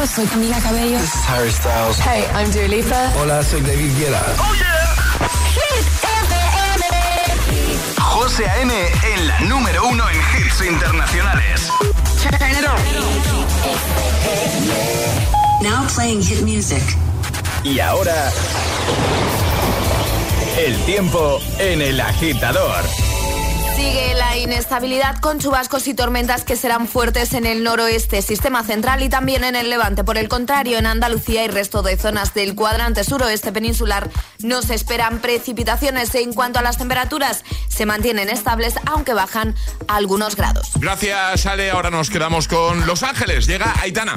amigos, soy Camila Cabello. This is Harry Styles. Hey, I'm Dua Lipa. Hola, soy David Guetta. Oh yeah. Hit FM. José A.M. en la número uno en hits internacionales. Turn it on. Now playing hit music. Y ahora el tiempo en el agitador. Sigue la inestabilidad con chubascos y tormentas que serán fuertes en el noroeste, sistema central y también en el levante. Por el contrario, en Andalucía y resto de zonas del cuadrante suroeste peninsular no se esperan precipitaciones. En cuanto a las temperaturas, se mantienen estables, aunque bajan algunos grados. Gracias, Ale. Ahora nos quedamos con Los Ángeles. Llega Aitana.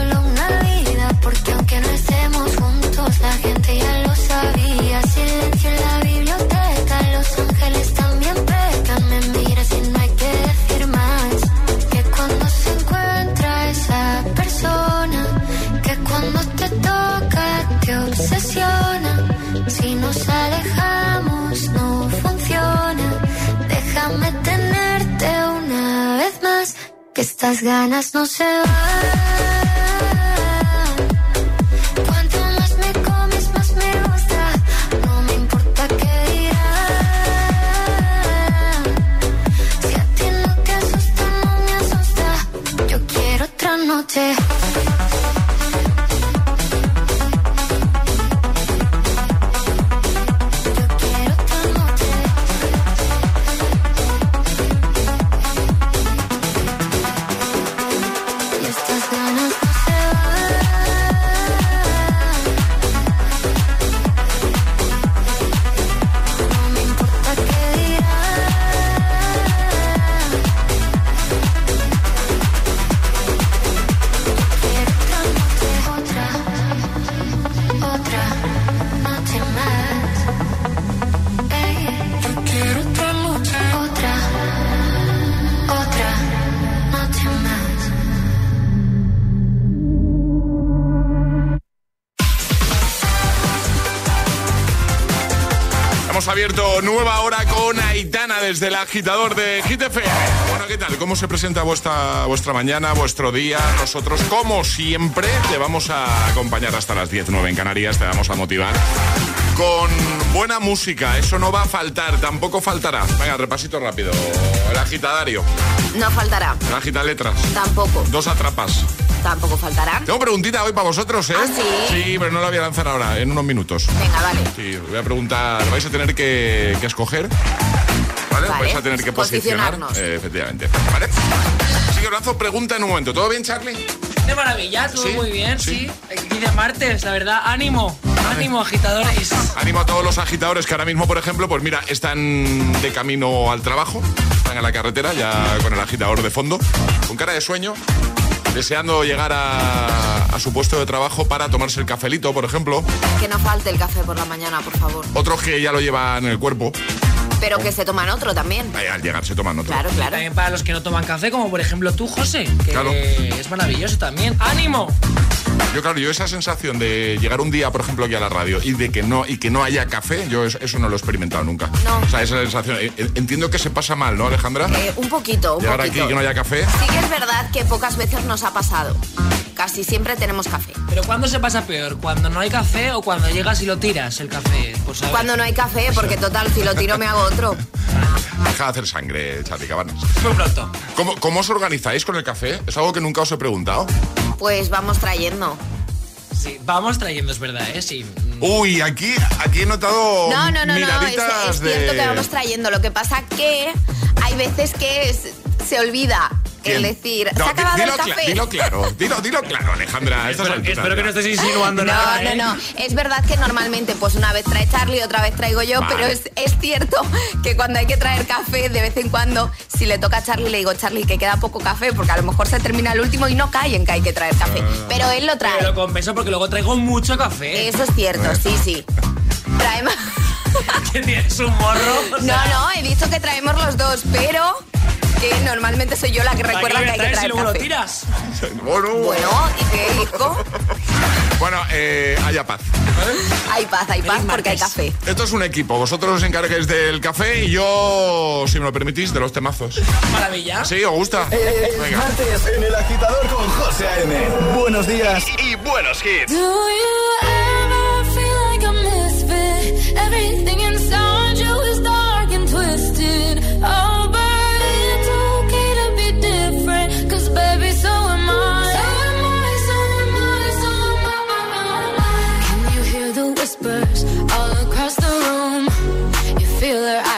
no se desde el agitador de GTF. Bueno, ¿qué tal? ¿Cómo se presenta vuestra, vuestra mañana, vuestro día? Nosotros, como siempre, te vamos a acompañar hasta las 10, 9 en Canarias, te vamos a motivar con buena música. Eso no va a faltar, tampoco faltará. Venga, repasito rápido. El agitadario, No faltará. el agita letras. Tampoco. Dos atrapas. Tampoco faltará. Tengo preguntita hoy para vosotros, ¿eh? ¿Ah, sí? Sí, pero no la voy a lanzar ahora, en unos minutos. Venga, vale. Sí, voy a preguntar, vais a tener que, que escoger. ¿Vale? Vais a tener que posicionar. posicionarnos. eh, efectivamente. ¿Vale? Así que lanzo pregunta en un momento. ¿Todo bien, Charlie? De maravilla, todo Sí, muy bien, sí. sí. De martes, la verdad, ánimo, ánimo, agitadores. Animo a todos los agitadores que ahora mismo, por ejemplo, pues mira, están de camino al trabajo, están en la carretera ya con el agitador de fondo, con cara de sueño, deseando llegar a, a su puesto de trabajo para tomarse el cafelito, por ejemplo. Que no falte el café por la mañana, por favor. Otros que ya lo llevan en el cuerpo, Pero que se toman otro también. ahí al llegar se toman otro. Claro, claro. También para los que no toman café, como por ejemplo tú, José, que Claro. es maravilloso también. ¡Ánimo! Yo, claro, yo esa sensación de llegar un día, por ejemplo, aquí a la radio y de que no y que no haya café, yo eso, eso no lo he experimentado nunca. No. O sea, esa sensación. eh, eh, Entiendo que se pasa mal, ¿no, Alejandra? Eh, un poquito, un llegar poquito. aquí y que no haya café. Sí que es verdad que pocas veces nos ha pasado. Casi siempre tenemos café. Pero ¿cuándo se pasa peor? ¿Cuando no hay café o cuando llegas y lo tiras el café? A ver. Cuando no hay café, porque total, si lo tiro me hago otro. Deja de hacer sangre, Charlie Cabanas. Muy pronto. ¿Cómo, ¿Cómo os organizáis con el café? Es algo que nunca os he preguntado. Pues vamos trayendo. Sí, vamos trayendo, es verdad, ¿eh? Sí. Uy, aquí, aquí he notado No, no, no, no, es, miraditas es de... cierto que vamos trayendo. Lo que pasa que hay veces que es- se olvida el ¿Quién? decir, No, ¿se ha acabado dilo, el café? dilo claro, dilo, dilo claro, Alejandra. Espero, que no estés insinuando nada. No, ¿eh? no, no. Es verdad que normalmente, pues una vez trae Charlie, otra vez traigo yo, Vale. pero es, es cierto que cuando hay que traer café, de vez en cuando, si le toca a Charlie, le digo, Charlie, que queda poco café, porque a lo mejor se termina el último y no cae en que hay que traer café. Ah. Pero él lo Pero trae. lo compenso porque luego traigo mucho café. Eso es cierto, sí, sí. Traemos. Que tienes un morro. o No, sea, no, he dicho que traemos los dos, pero que normalmente soy yo la que ¿para recuerda que hay que traes y traer luego lo tiras? Bueno, Bueno, ¿y qué, hijo? bueno eh, haya paz. Hay paz, hay paz porque hay café. Esto es un equipo. Vosotros os encarguéis del café y yo, si me lo permitís, de los temazos. Maravilla. ¿Sí? ¿Os gusta? Es Venga. martes en el agitador con José A.M. Buenos días y buenos hits. Do you ever feel like a misfit? Everything inside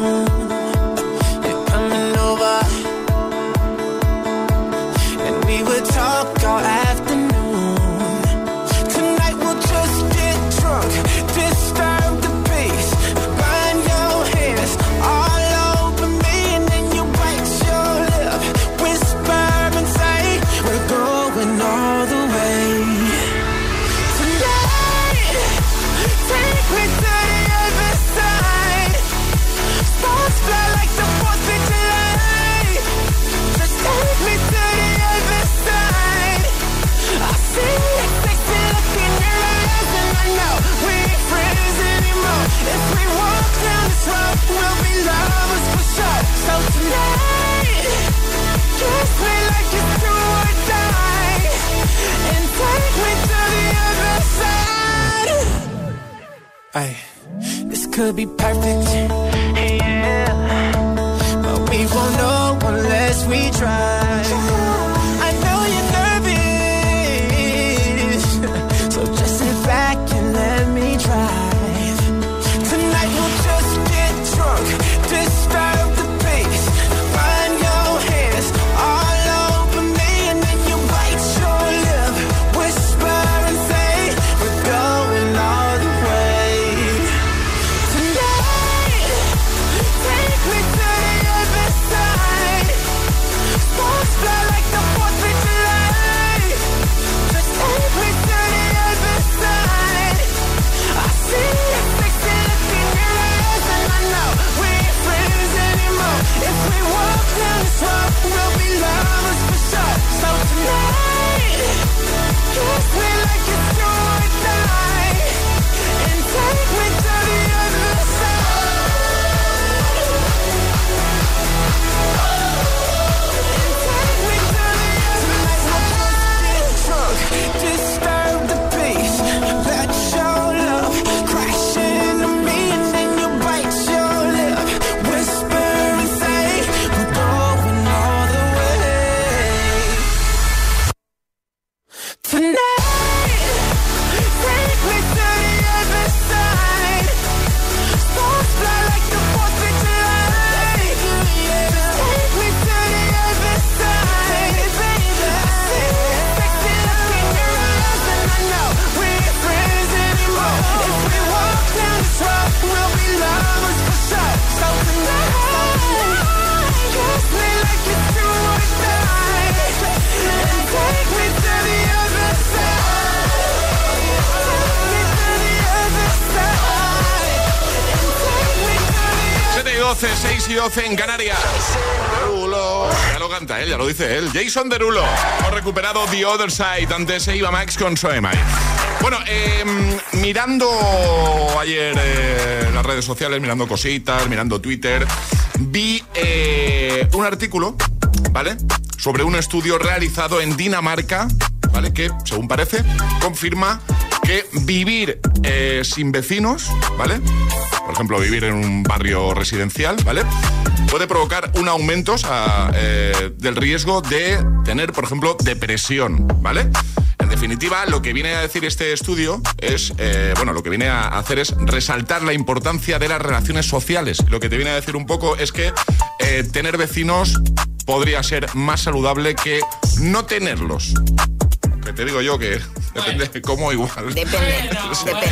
My 12 en Canarias. Ya lo canta él, ya lo dice él. Jason Derulo. Hemos recuperado The Other Side. Antes se iba Max con Soemai. Bueno, eh, mirando ayer eh, las redes sociales, mirando cositas, mirando Twitter, vi eh, un artículo, ¿vale? Sobre un estudio realizado en Dinamarca, ¿vale? Que, según parece, confirma que vivir eh, sin vecinos, ¿vale? Por ejemplo, vivir en un barrio residencial, ¿vale? Puede provocar un aumento eh, del riesgo de tener, por ejemplo, depresión, ¿vale? En definitiva, lo que viene a decir este estudio es, eh, bueno, lo que viene a hacer es resaltar la importancia de las relaciones sociales. Lo que te viene a decir un poco es que tener vecinos podría ser más saludable que no tenerlos. Que te digo yo que depende de cómo igual. Depende, depende.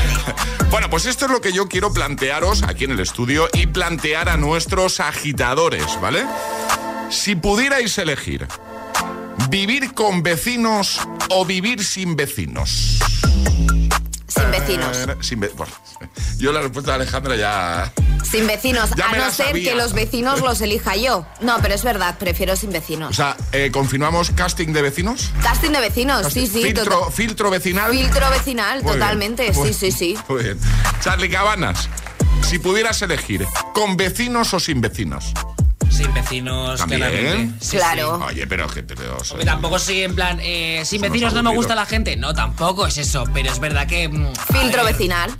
Bueno, pues esto es lo que yo quiero plantearos aquí en el estudio y plantear a nuestros agitadores, ¿vale? Si pudierais elegir vivir con vecinos o vivir sin vecinos. Sin vecinos. Eh, sin ve- bueno, yo la respuesta de Alejandra ya... Sin vecinos, Ya a no ser sabía. que los vecinos los elija yo. No, pero es verdad, prefiero sin O vecinos. sea, eh, ¿confirmamos casting de vecinos? Casting de vecinos, sí, sí. filtro, filtro vecinal. Filtro vecinal, Muy bien. totalmente, Muy- sí, sí, sí. Muy bien. Charlie Cabanas, si pudieras elegir, ¿con vecinos o sin vecinos? Sin vecinos, También. claramente. Sí, Claro. Oye, pero que te veo... Hombre, tampoco soy en plan, eh, sin vecinos no me gusta la gente. No, tampoco es eso, pero es verdad que. mm, Filtro ver, vecinal.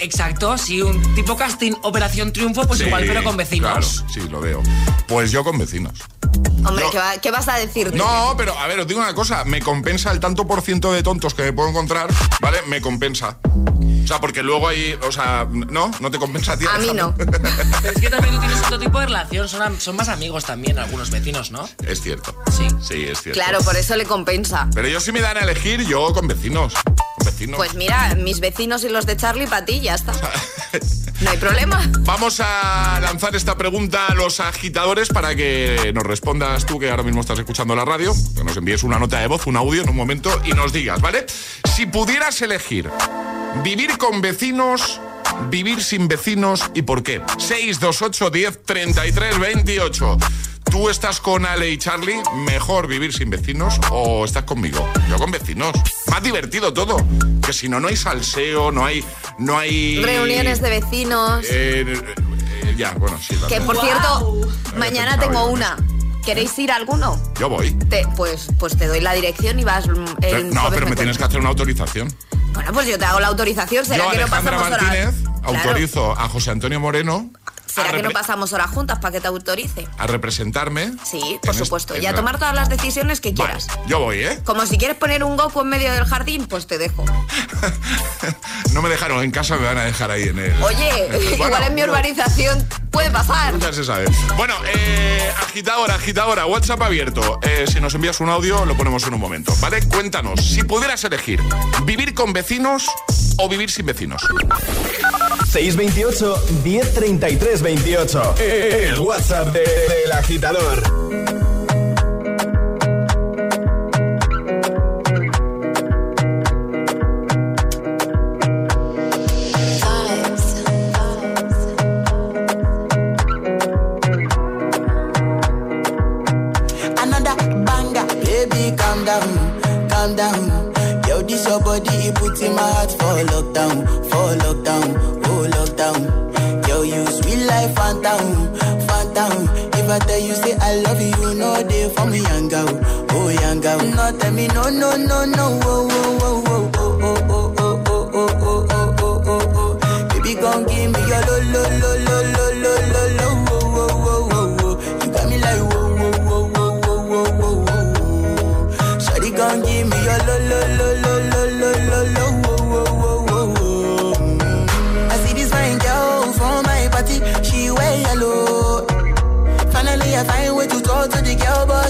Exacto, sí, un tipo casting Operación Triunfo, pues Sí, igual, pero con vecinos. Claro, sí, lo veo. Pues yo con vecinos. Hombre, No. ¿qué, va- qué vas a decir? No, pero a ver, os digo una cosa, me compensa el tanto por ciento de tontos que me puedo encontrar, ¿vale? Me compensa. O sea, porque luego hay, o sea, ¿no? ¿No te compensa a ti? A mí no. Pero es que también tú tienes otro tipo de relación, son, más amigos también algunos vecinos, ¿no? Es cierto. Sí. Sí, es cierto. Claro, por eso le compensa. Pero yo si me dan a elegir, yo con vecinos. Vecinos. Pues mira, mis vecinos y los de Charlie para ti, ya está. No hay problema. Vamos a lanzar esta pregunta a los agitadores para que nos respondas tú, que ahora mismo estás escuchando la radio, que nos envíes una nota de voz, un audio en un momento y nos digas, ¿vale? Si pudieras elegir vivir con vecinos, vivir sin vecinos y por qué. 628 10 33 28. ¿Tú estás con Ale y Charlie? ¿Mejor vivir sin vecinos o estás conmigo? Yo con vecinos. Más divertido todo. Que si no, no hay salseo, no hay. No hay. Reuniones de vecinos. Eh, eh, ya, bueno, sí. Que por cierto, mañana tengo una. ¿Queréis ir a alguno? Yo voy. Te- pues, pues te doy la dirección y vas mm, el no, pero me tienes que hacer una autorización. Bueno, pues yo te hago la autorización. ¿Será Yo, que no Alejandra pasamos Martínez, horas? Claro. autorizo a José Antonio Moreno ¿Será que no pasamos horas juntas para que te autorice? a representarme. Sí, por en supuesto. este- Y a tomar todas las decisiones que Vale, quieras. yo voy, ¿eh? Como si quieres poner un Goku en medio del jardín, pues te dejo. no me dejaron en casa, me van a dejar ahí en el... Oye, Bueno, igual en mi urbanización puede pasar. Nunca se sabe. Bueno, eh, agitadora, agitadora, WhatsApp abierto. Eh, si nos envías un audio, lo ponemos en un momento, ¿vale? Cuéntanos, si pudieras elegir, ¿vivir con vecinos o vivir sin vecinos? 628 1033 28. El WhatsApp del de, agitador. down your body, it puts in my heart for lockdown, for lockdown, oh lockdown. Yo, you sweet life, phantom, phantom. If I tell you say I love you, you know for me, young girl, oh young girl. No, tell me no, no, no, no, oh, oh, oh, oh, oh, oh, oh, oh, oh, oh, oh, oh, oh, oh. Baby, gon' give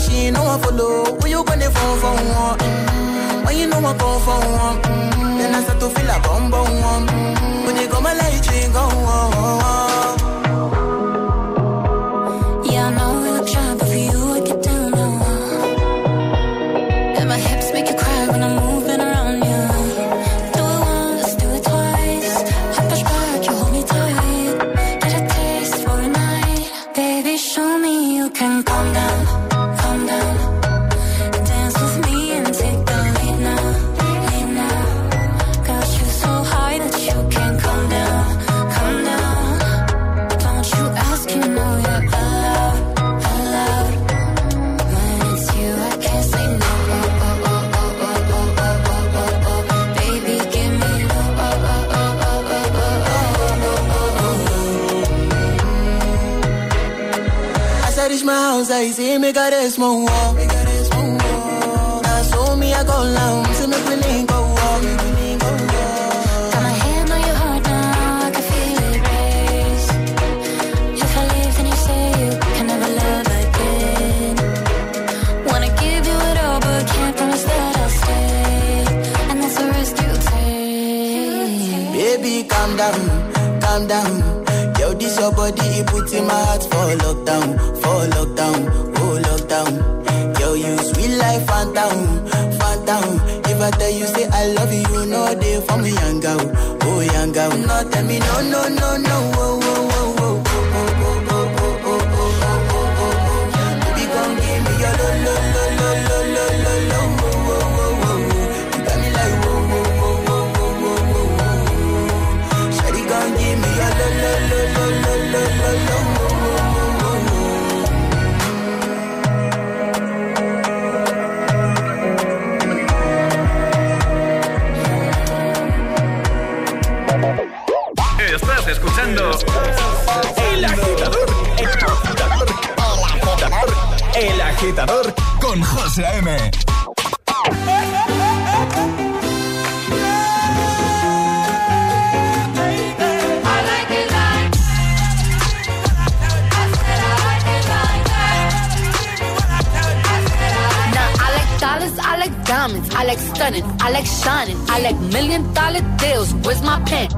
she no one follow. Who you gonna phone for one? When you know I come for one, then I start to feel a bum bum one. Agitador con José dollars, I like diamonds, I like stunning, I like shining, I like million dollar deals. Where's my pen?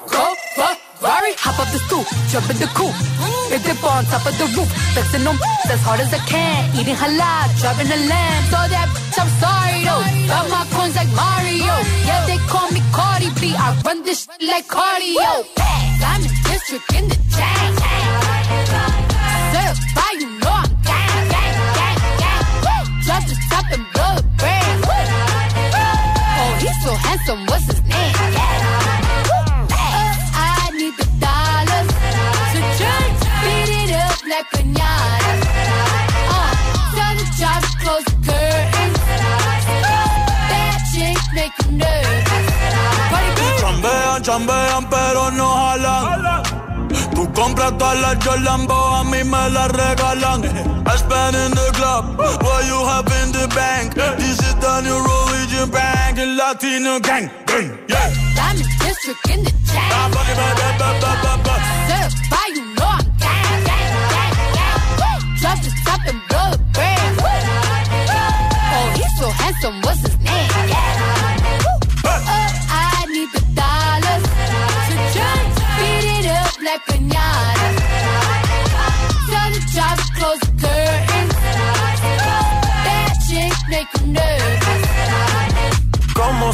Rari, hop up the stool, jump in the coop. It's the on top of the roof. Flexing on as hard as I can. Eating halal, driving a lamb. So that bitch, I'm sorry though. Got my coins like Mario. Yeah, they call me Cardi B. I run this like cardio. I'm district in the chain. Certified, you know I'm gang, gang, gang, gang. Drop the top and blow the brand. Oh, he's so handsome, what's his to close the curtains. Bad chicks make you nervous. Chambean, chambean, pero no jalan. Tú compras todas las Jolambo, a mí me las regalan. I spend in the club, what you have in the bank. This is the new religion bank, Latino gang. gang, Yeah. Diamond district in the chain.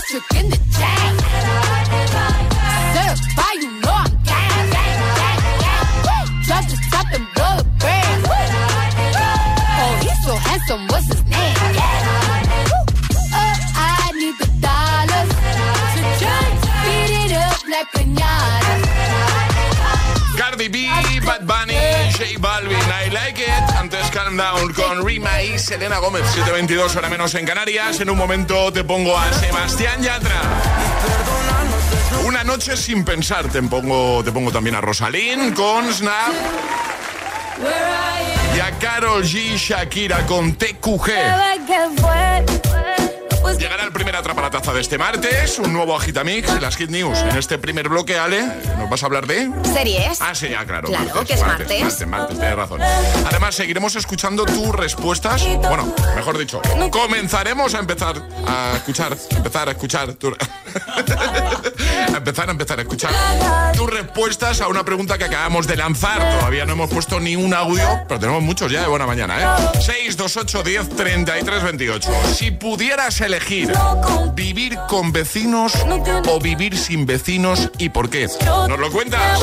District in the chain. Certified, you know I'm the top the. Oh, he's so handsome, what's his name? I need the dollars to beat it up like. Cardi B, Bad Bunny, J Balvin, I Like It. Calm Down con Rima y Selena Gómez. 722 hora menos en Canarias. En un momento te pongo a Sebastián Yatra. Una noche sin pensar. Te pongo, te pongo también a Rosalín con Snap. Y a Carol G. Shakira con TQG. Llegará el primer atrapalataza de este martes, un nuevo Agitamix las Hit News. En este primer bloque, Ale, ¿nos vas a hablar de...? ¿Series? Ah, sí, ya, claro. Claro, que es martes. Martes, martes, tienes razón. Además, seguiremos escuchando tus respuestas. Bueno, mejor dicho, comenzaremos a empezar a escuchar, empezar a escuchar tu- a empezar a empezar a escuchar tus respuestas a una pregunta que acabamos de lanzar. Todavía no hemos puesto ni un audio, pero tenemos muchos ya de buena mañana, ¿eh? 628 10 33 28. Si pudieras elegir vivir con vecinos o vivir sin vecinos y por qué, ¿nos lo cuentas?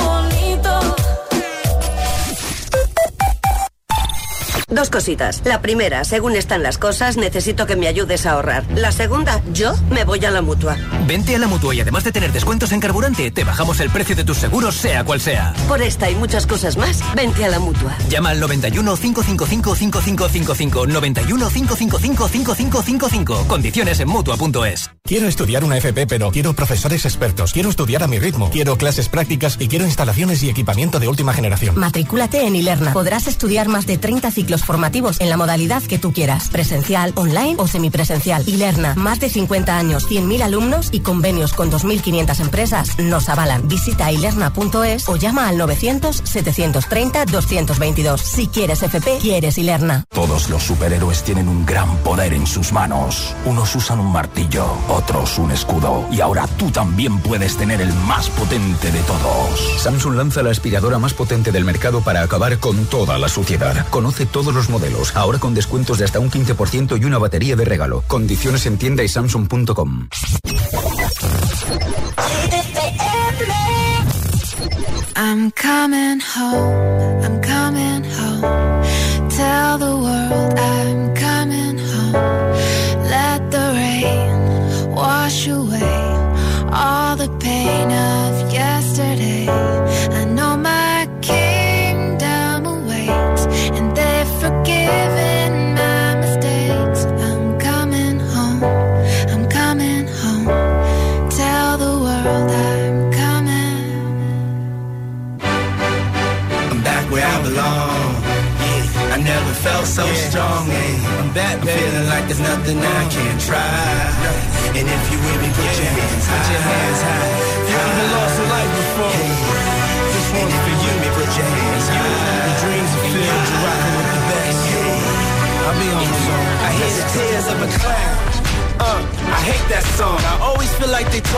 Dos cositas. La primera, según están las cosas, necesito que me ayudes a ahorrar. La segunda, yo me voy a la mutua. Vente a la mutua y además de tener descuentos en carburante, te bajamos el precio de tus seguros, sea cual sea. Por esta y muchas cosas más, vente a la mutua. Llama al 91 555 5555 91 555 5555. Condiciones en mutua.es. Quiero estudiar una FP, pero quiero profesores expertos. Quiero estudiar a mi ritmo. Quiero clases prácticas y quiero instalaciones y equipamiento de última generación. Matricúlate en Ilerna. Podrás estudiar más de 30 ciclos formativos en la modalidad que tú quieras, presencial, online o semipresencial. Ilerna, más de 50 años, 100.000 alumnos y convenios con 2.500 empresas nos avalan. Visita ilerna.es o llama al 900-730-222. Si quieres FP, quieres Ilerna. Todos los superhéroes tienen un gran poder en sus manos. Unos usan un martillo, otros un escudo. Y ahora tú también puedes tener el más potente de todos. Samsung lanza la aspiradora más potente del mercado para acabar con toda la suciedad. Conoce todos los modelos, ahora con descuentos de hasta un 15% y una batería de regalo. Condiciones en tienda y samsung.com. I'm coming home, I'm coming home. Tell the world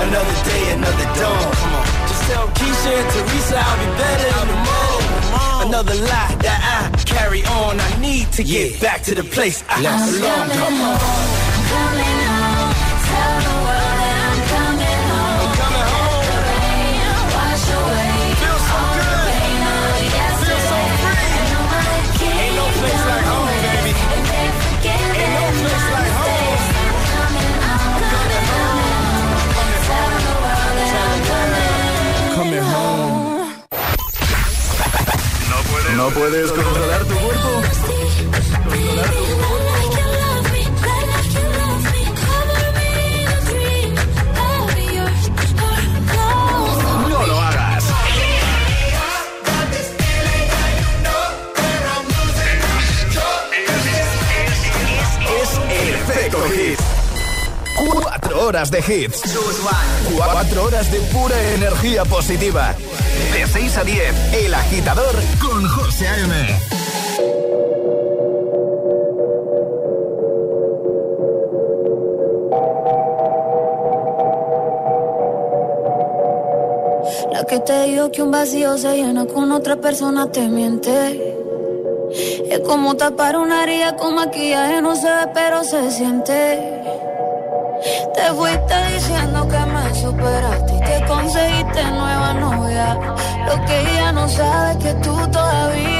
Another day, another dawn. Come on. Just tell Keisha and Teresa I'll be better morning. Another lie that I carry on. I need to get back to the place I belong. Come on. ¿No puedes controlar tu cuerpo? Es el efecto hit. Cuatro horas de hits. Cuatro horas de pura energía positiva. De 6 a 10, El Agitador con José A.M. La que te dijo que un vacío se llena con otra persona te miente. Es como tapar una herida con maquillaje, no se ve, pero se siente. Te fuiste diciendo que me superaste conseguiste nueva novia. Lo que ella no sabe es que tú todavía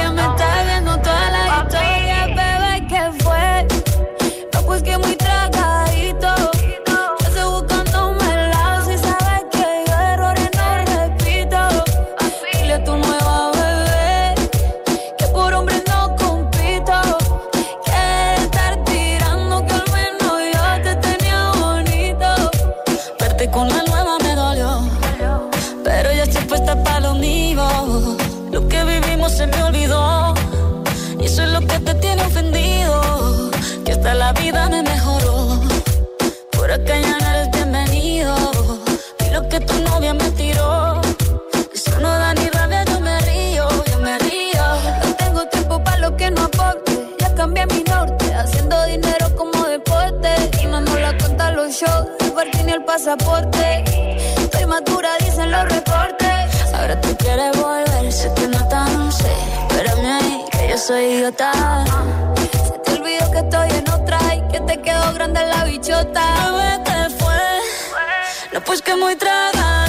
pasaporte. Estoy madura, dicen los reportes. Ahora tú quieres volver, sé que no tan sé. Espérame ahí, que yo soy idiota. Se te olvidó que estoy en otra y que te quedó grande la bichota. Bebé, ¿qué fue? No, pues que muy tragadito.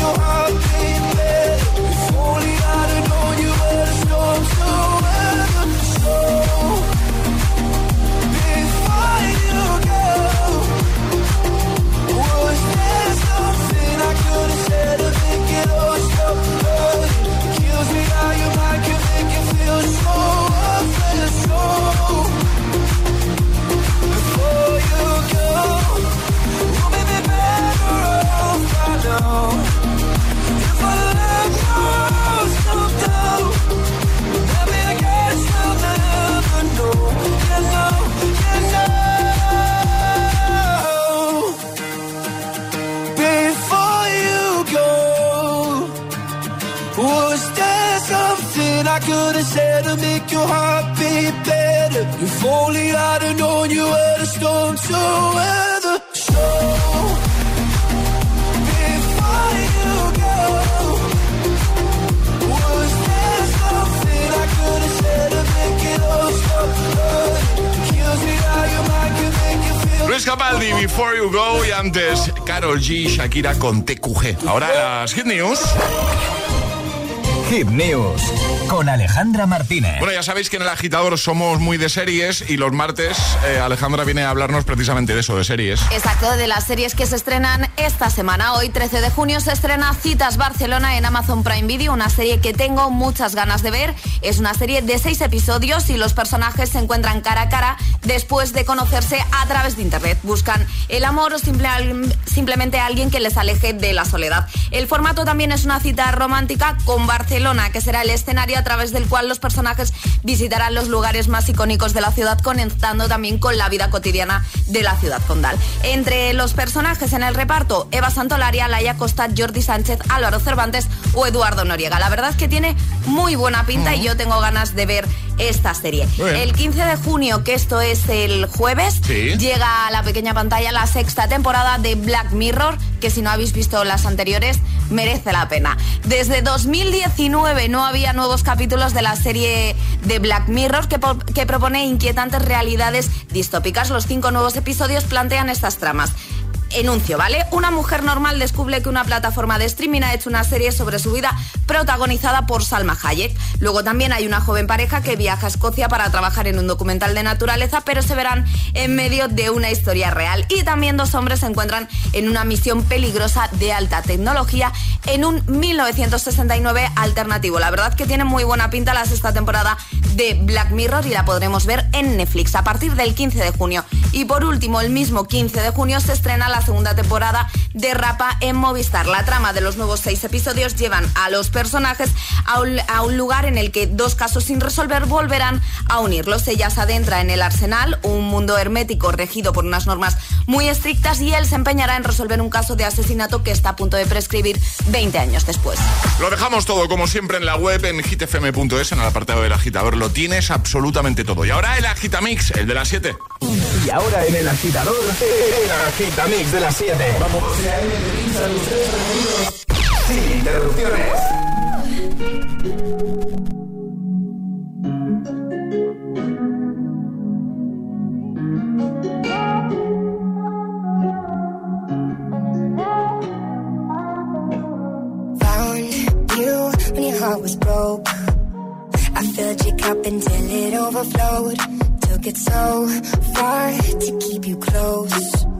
your heart G, Shakira con TQG. Ahora las Hit News. Hit News con Alejandra Martínez. Bueno, ya sabéis que en el agitador somos muy de series y los martes eh, Alejandra viene a hablarnos precisamente de eso, de series. Exacto, de las series que se estrenan esta semana. Hoy, 13 de junio, se estrena Citas Barcelona en Amazon Prime Video, una serie que tengo muchas ganas de ver. Es una serie de seis episodios y los personajes se encuentran cara a cara después de conocerse a través de Internet. Buscan el amor o simple- simplemente alguien que les aleje de la soledad. El formato también es una cita romántica con Barcelona, que será el escenario a través del cual los personajes visitarán los lugares más icónicos de la ciudad, conectando también con la vida cotidiana de la ciudad condal. Entre los personajes en el reparto, Eva Santolaria, Laia Costa, Jordi Sánchez, Álvaro Cervantes o Eduardo Noriega. La verdad es que tiene muy buena pinta y yo tengo ganas de ver esta serie. El 15 de junio, que esto es el jueves, Sí. llega a la pequeña pantalla la sexta temporada de Black Mirror, que si no habéis visto las anteriores, merece la pena. Desde 2019 no había nuevos capítulos de la serie de Black Mirror que, que propone inquietantes realidades distópicas. Los cinco nuevos episodios plantean estas tramas. Enuncio, ¿vale? Una mujer normal descubre que una plataforma de streaming ha hecho una serie sobre su vida protagonizada por Salma Hayek. Luego también hay una joven pareja que viaja a Escocia para trabajar en un documental de naturaleza, pero se verán en medio de una historia real. Y también dos hombres se encuentran en una misión peligrosa de alta tecnología en un 1969 alternativo. La verdad que tiene muy buena pinta la sexta temporada de Black Mirror y la podremos ver en Netflix a partir del 15 de junio. Y por último, el mismo 15 de junio se estrena la segunda temporada derrapa en Movistar. La trama de los nuevos seis episodios llevan a los personajes a un, lugar en el que dos casos sin resolver volverán a unirlos. Ella se adentra en el arsenal, un mundo hermético regido por unas normas muy estrictas y él se empeñará en resolver un caso de asesinato que está a punto de prescribir 20 años después. Lo dejamos todo como siempre en la web en hitfm.es en el apartado del agitador. Lo tienes absolutamente todo. Y ahora el agitamix, el de las 7. Y ahora en el agitador, el agitamix de las 7. Vamos. Sin interrupciones. heart was broke. I filled your cup until it overflowed. Took it so far to keep you close.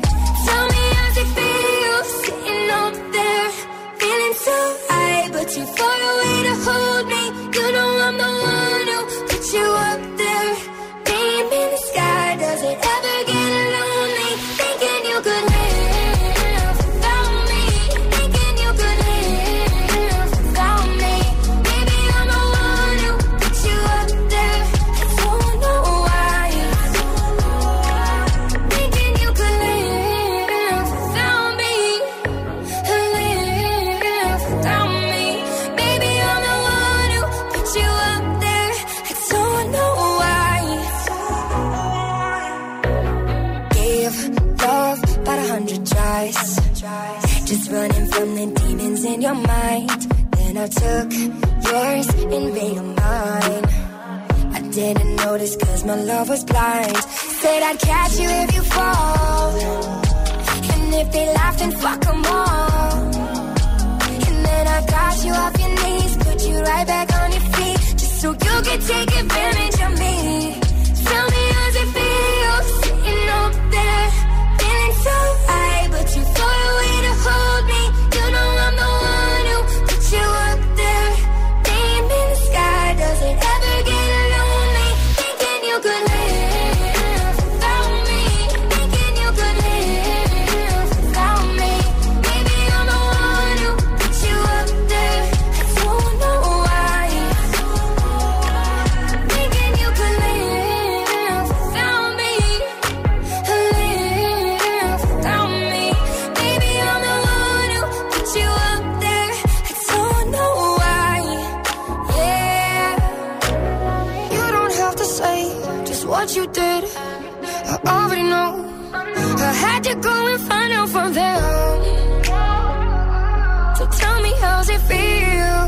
Love was blind. Said I'd catch you if what you did. I already know. I had to go and find out from them. So tell me how's it feel?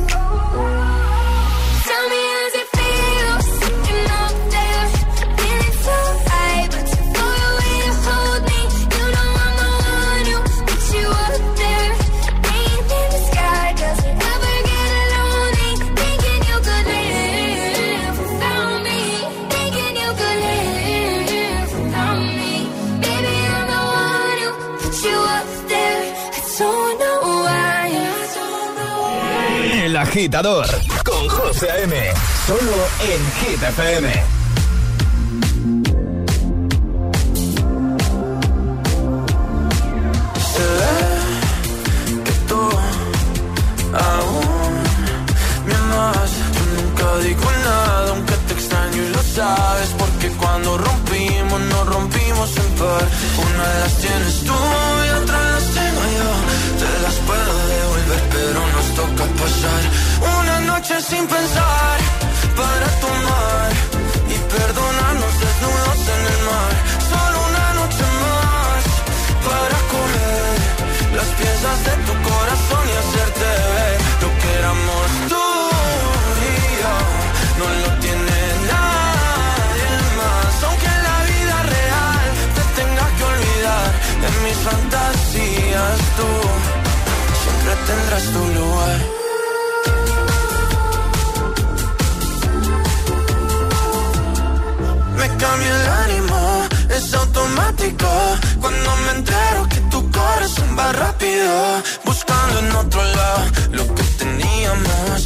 Agitador con José A.M. Solo en Hit FM. Que tú aún me amas. Yo nunca digo nada, aunque te extraño y lo sabes. Porque cuando rompimos, nos rompimos en par. Una de las tienes tú y otra las tengo toca pasar una noche sin pensar para tomar tendrás tu lugar. Me cambia el ánimo es automático cuando me entero que tu corazón va rápido. Buscando en otro lado lo que teníamos.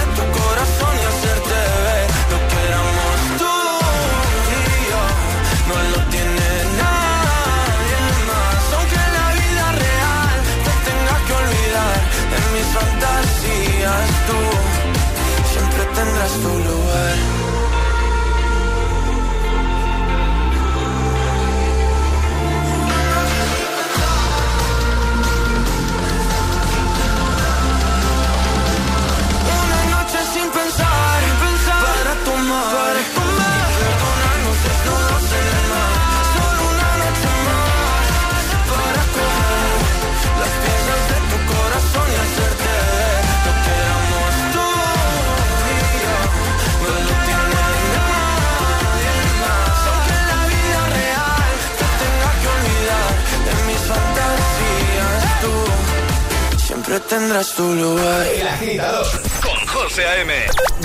Siempre tendrás tu lugar. El agitador con José A.M.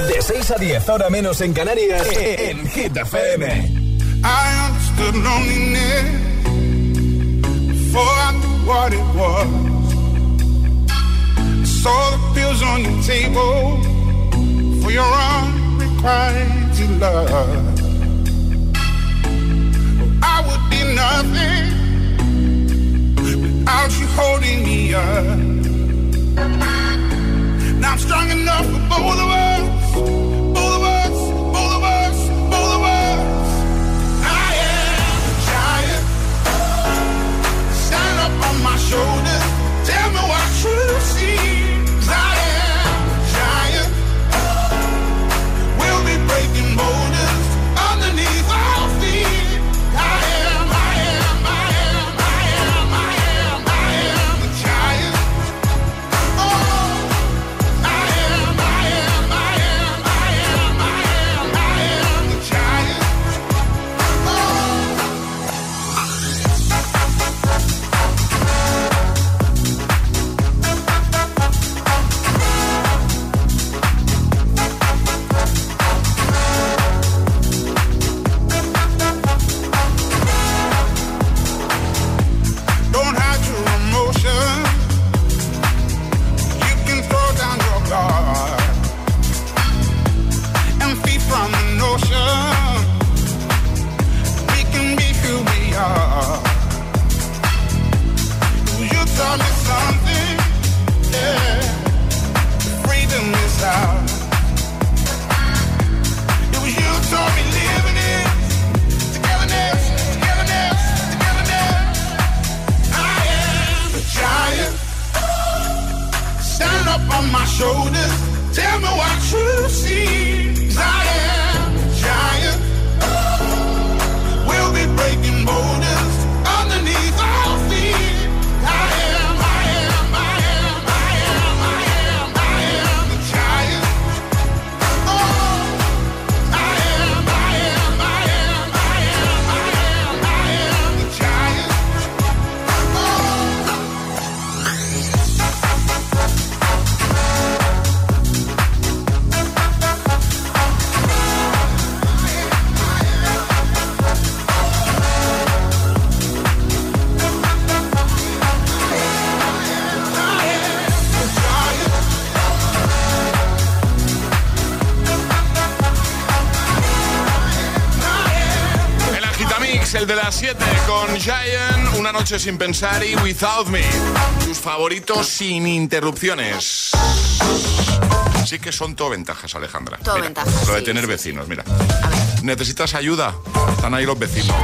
De 6 a 10, ahora menos en Canarias, en Hit FM. I understood loneliness before I knew what it was. I saw the pills on your table for your unrequited love. I would be nothing without you holding me up. Noche sin pensar y Without Me. Tus favoritos sin interrupciones. Sí que son todo ventajas, Alejandra. Todo Mira, ventajas, Lo de sí, tener sí, vecinos, mira. ¿Necesitas ayuda? Están ahí los vecinos.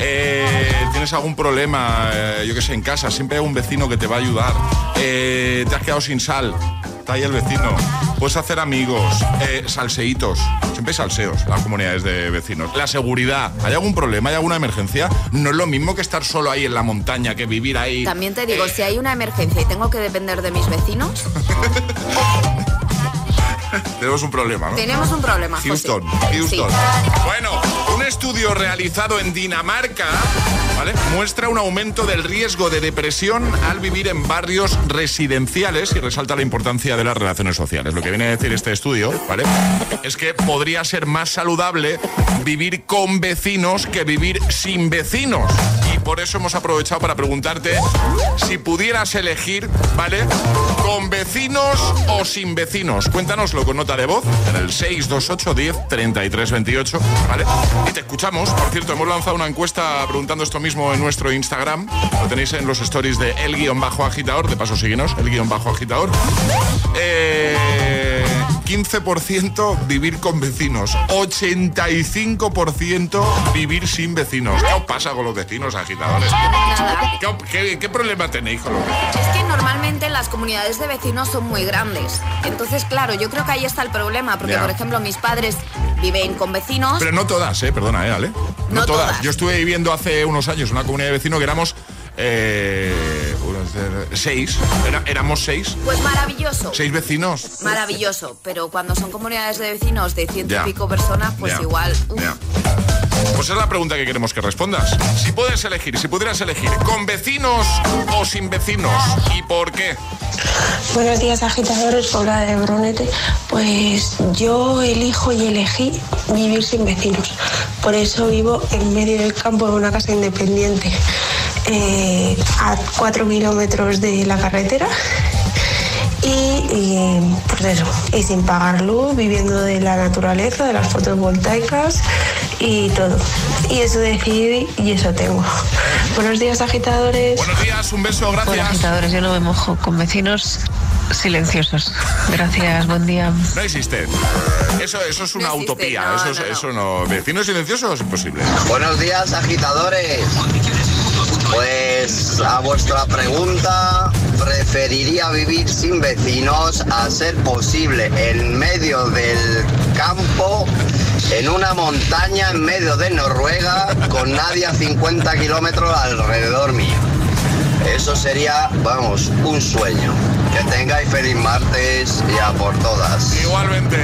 Eh, ¿Tienes algún problema, eh, yo que sé, en casa? Siempre hay un vecino que te va a ayudar. Eh, ¿Te has quedado sin sal? Está ahí el vecino. Puedes hacer amigos, eh, salseitos. Siempre hay salseos las comunidades de vecinos. La seguridad. ¿Hay algún problema? ¿Hay alguna emergencia? No es lo mismo que estar solo ahí en la montaña, que vivir ahí. También te digo, si hay una emergencia y tengo que depender de mis vecinos, Tenemos un problema, ¿no? tenemos un problema. José. Houston, Houston. Sí. Bueno, un estudio realizado en Dinamarca muestra un aumento del riesgo de depresión al vivir en barrios residenciales y resalta la importancia de las relaciones sociales. Lo que viene a decir este estudio es que podría ser más saludable vivir con vecinos que vivir sin vecinos. Por eso hemos aprovechado para preguntarte si pudieras elegir, ¿vale? ¿Con vecinos o sin vecinos? Cuéntanoslo con nota de voz en el 628 10 33 28, ¿vale? Y te escuchamos. Por cierto, hemos lanzado una encuesta preguntando esto mismo en nuestro Instagram. Lo tenéis en los stories de el guion bajo agitador. De paso, síguenos, el guion bajo agitador. Eh, 15% vivir con vecinos, 85% vivir sin vecinos. ¿Qué os pasa con los vecinos agitadores? ¿Qué, qué- qué problema tenéis con los vecinos? Es que normalmente las comunidades de vecinos son muy grandes. Entonces, claro, yo creo que ahí está el problema. Porque, Ya. por ejemplo, mis padres viven con vecinos. Pero no todas, eh, perdona, eh, Ale. No, No todas. todas. Yo estuve viviendo hace unos años en una comunidad de vecinos que éramos eh, seis. Era- éramos seis. Pues maravilloso. Seis vecinos. Maravilloso. Pero cuando son comunidades de vecinos de ciento Ya. y pico personas, pues Ya. igual. Pues es la pregunta que queremos que respondas. Si puedes elegir, si pudieras elegir, ¿con vecinos o sin vecinos? ¿Y por qué? Buenos días, agitadores, Paula de Brunete. Pues yo elijo y elegí vivir sin vecinos. Por eso vivo en medio del campo en una casa independiente, eh, a cuatro kilómetros de la carretera. Y, y, pues eso, y sin pagar luz, viviendo de la naturaleza, de las fotovoltaicas y todo. Y eso decidí y eso tengo. Buenos días, agitadores. Buenos días, un beso, Hola, gracias. agitadores, yo no me mojo con vecinos silenciosos. Gracias, buen día. No existe. Eso, eso es una utopía. eso, es- eso no. Vecinos silenciosos, imposible. Buenos días, agitadores. Pues a vuestra pregunta, preferiría vivir sin vecinos a ser posible en medio del campo, en una montaña en medio de Noruega, con nadie a 50 kilómetros alrededor mío. Eso sería, vamos, un sueño. Que tengáis feliz martes y a por todas. Igualmente,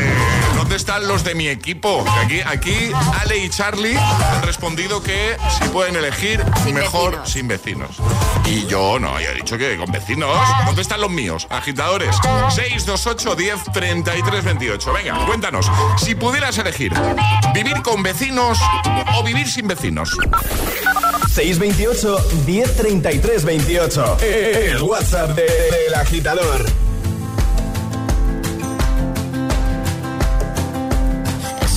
¿dónde están los de mi equipo? Aquí, aquí Ale y Charlie han respondido que si pueden elegir, mejor sin vecinos. Y yo no, yo he dicho que con vecinos. ¿Dónde están los míos? Agitadores. 628 10 33 28. Venga, cuéntanos. Si pudieras elegir, ¿vivir con vecinos o vivir sin vecinos? 628 1033 28. El WhatsApp de- del agitador.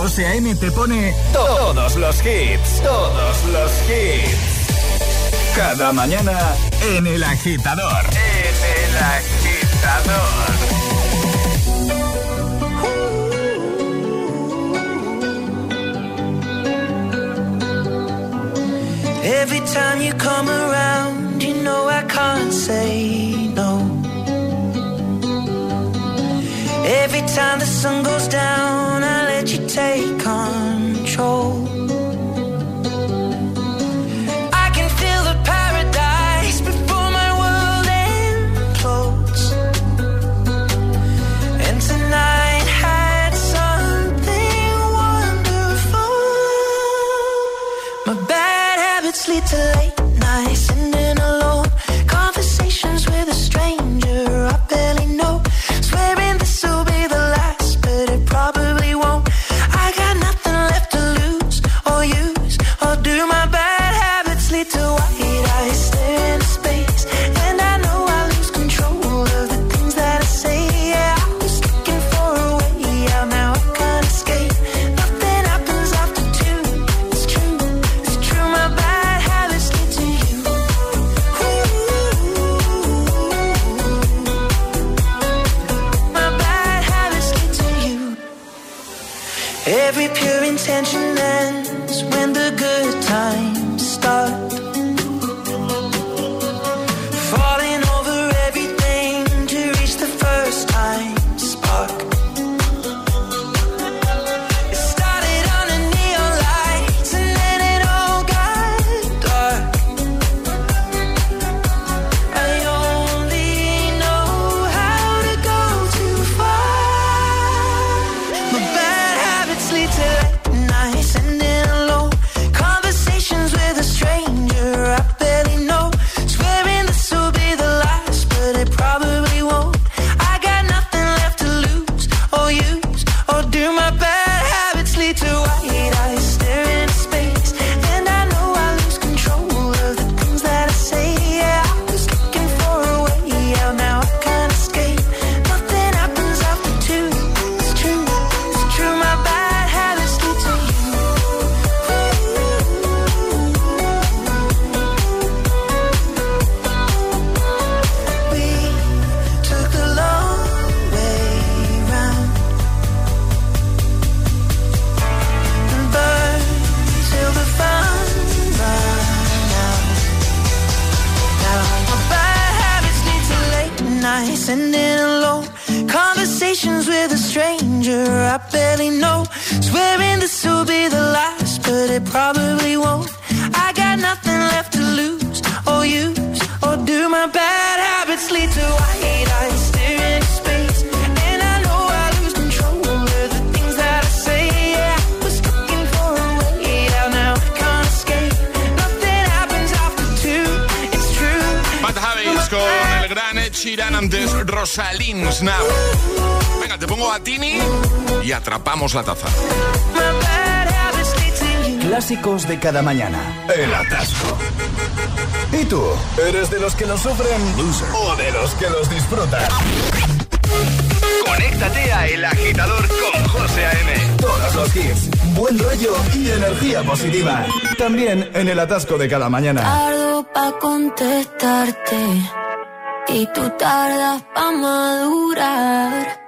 José A.M. te pone todos los hits, todos los hits. Cada mañana en el agitador. En el agitador. Every time you come around, you know I can't say no. Every time the sun goes down, I take atrapamos la taza. Clásicos de cada mañana. El atasco. ¿Y tú? ¿Eres de los que los sufren o de los que los disfrutan? Conéctate a El Agitador con José A.M. Todos los hits, buen rollo y energía positiva. También en el atasco de cada mañana. Tardo pa' contestarte y tú tardas pa' madurar.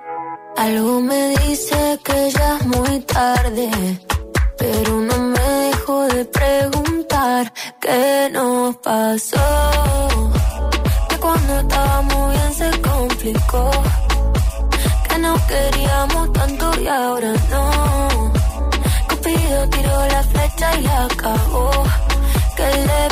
Algo me dice muy tarde, pero no me dejo de preguntar qué nos pasó. Que cuando estábamos bien se complicó, que no queríamos tanto y ahora no. Cupido tiró la flecha y acabó ¿Qué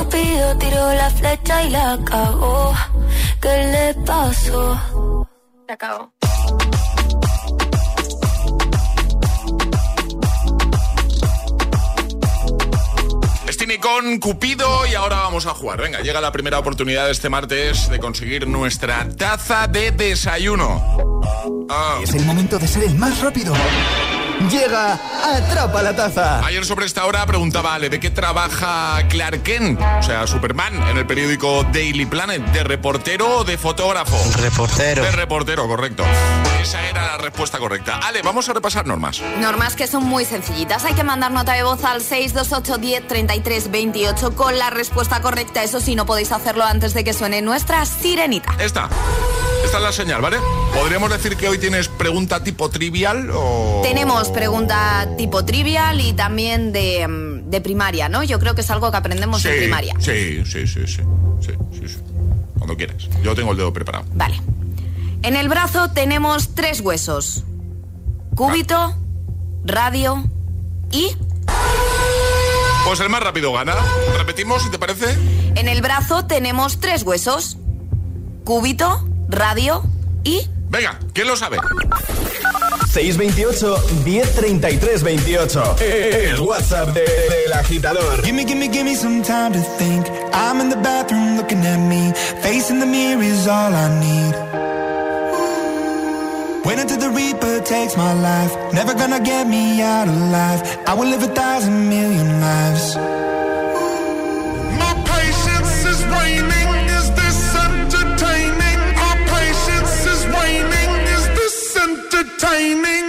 Cupido tiró la flecha y la cagó. ¿Qué le pasó? Se acabó. Con Cupido y ahora vamos a jugar. Venga, llega la primera oportunidad de este martes de conseguir nuestra taza de desayuno. Ah. Es el momento de ser el más rápido Llega Atrapa la Taza. Ayer sobre esta hora preguntaba Ale, ¿de qué trabaja Clark Kent? O sea, Superman, en el periódico Daily Planet. ¿De reportero o de fotógrafo? Reportero. De reportero, correcto. Esa era la respuesta correcta. Ale, vamos a repasar normas. Normas que son muy sencillitas. Hay que mandar nota de voz al 628 10 33 28 con la respuesta correcta. Eso sí, no podéis hacerlo antes de que suene nuestra sirenita. Esta. Esta es la señal, ¿vale? ¿Podríamos decir que hoy tienes pregunta tipo trivial o...? Tenemos pregunta tipo trivial y también de, de primaria, ¿no? Yo creo que es algo que aprendemos en primaria. Sí, sí, sí, sí, sí, sí, Cuando quieras. Yo tengo el dedo preparado. Vale. En el brazo tenemos tres huesos. Cúbito, radio y... Pues el más rápido gana. Repetimos, si te parece. En el brazo tenemos tres huesos. Cúbito, radio y... Venga, ¿quién lo sabe? 628 1033 28. El WhatsApp del de, agitador. Gimme, gimme, gimme some time to think. I'm in the bathroom looking at me. Facing the mirror is all I need. Wait until the Reaper takes my life. Never gonna get me out alive. I will live a thousand million lives. Time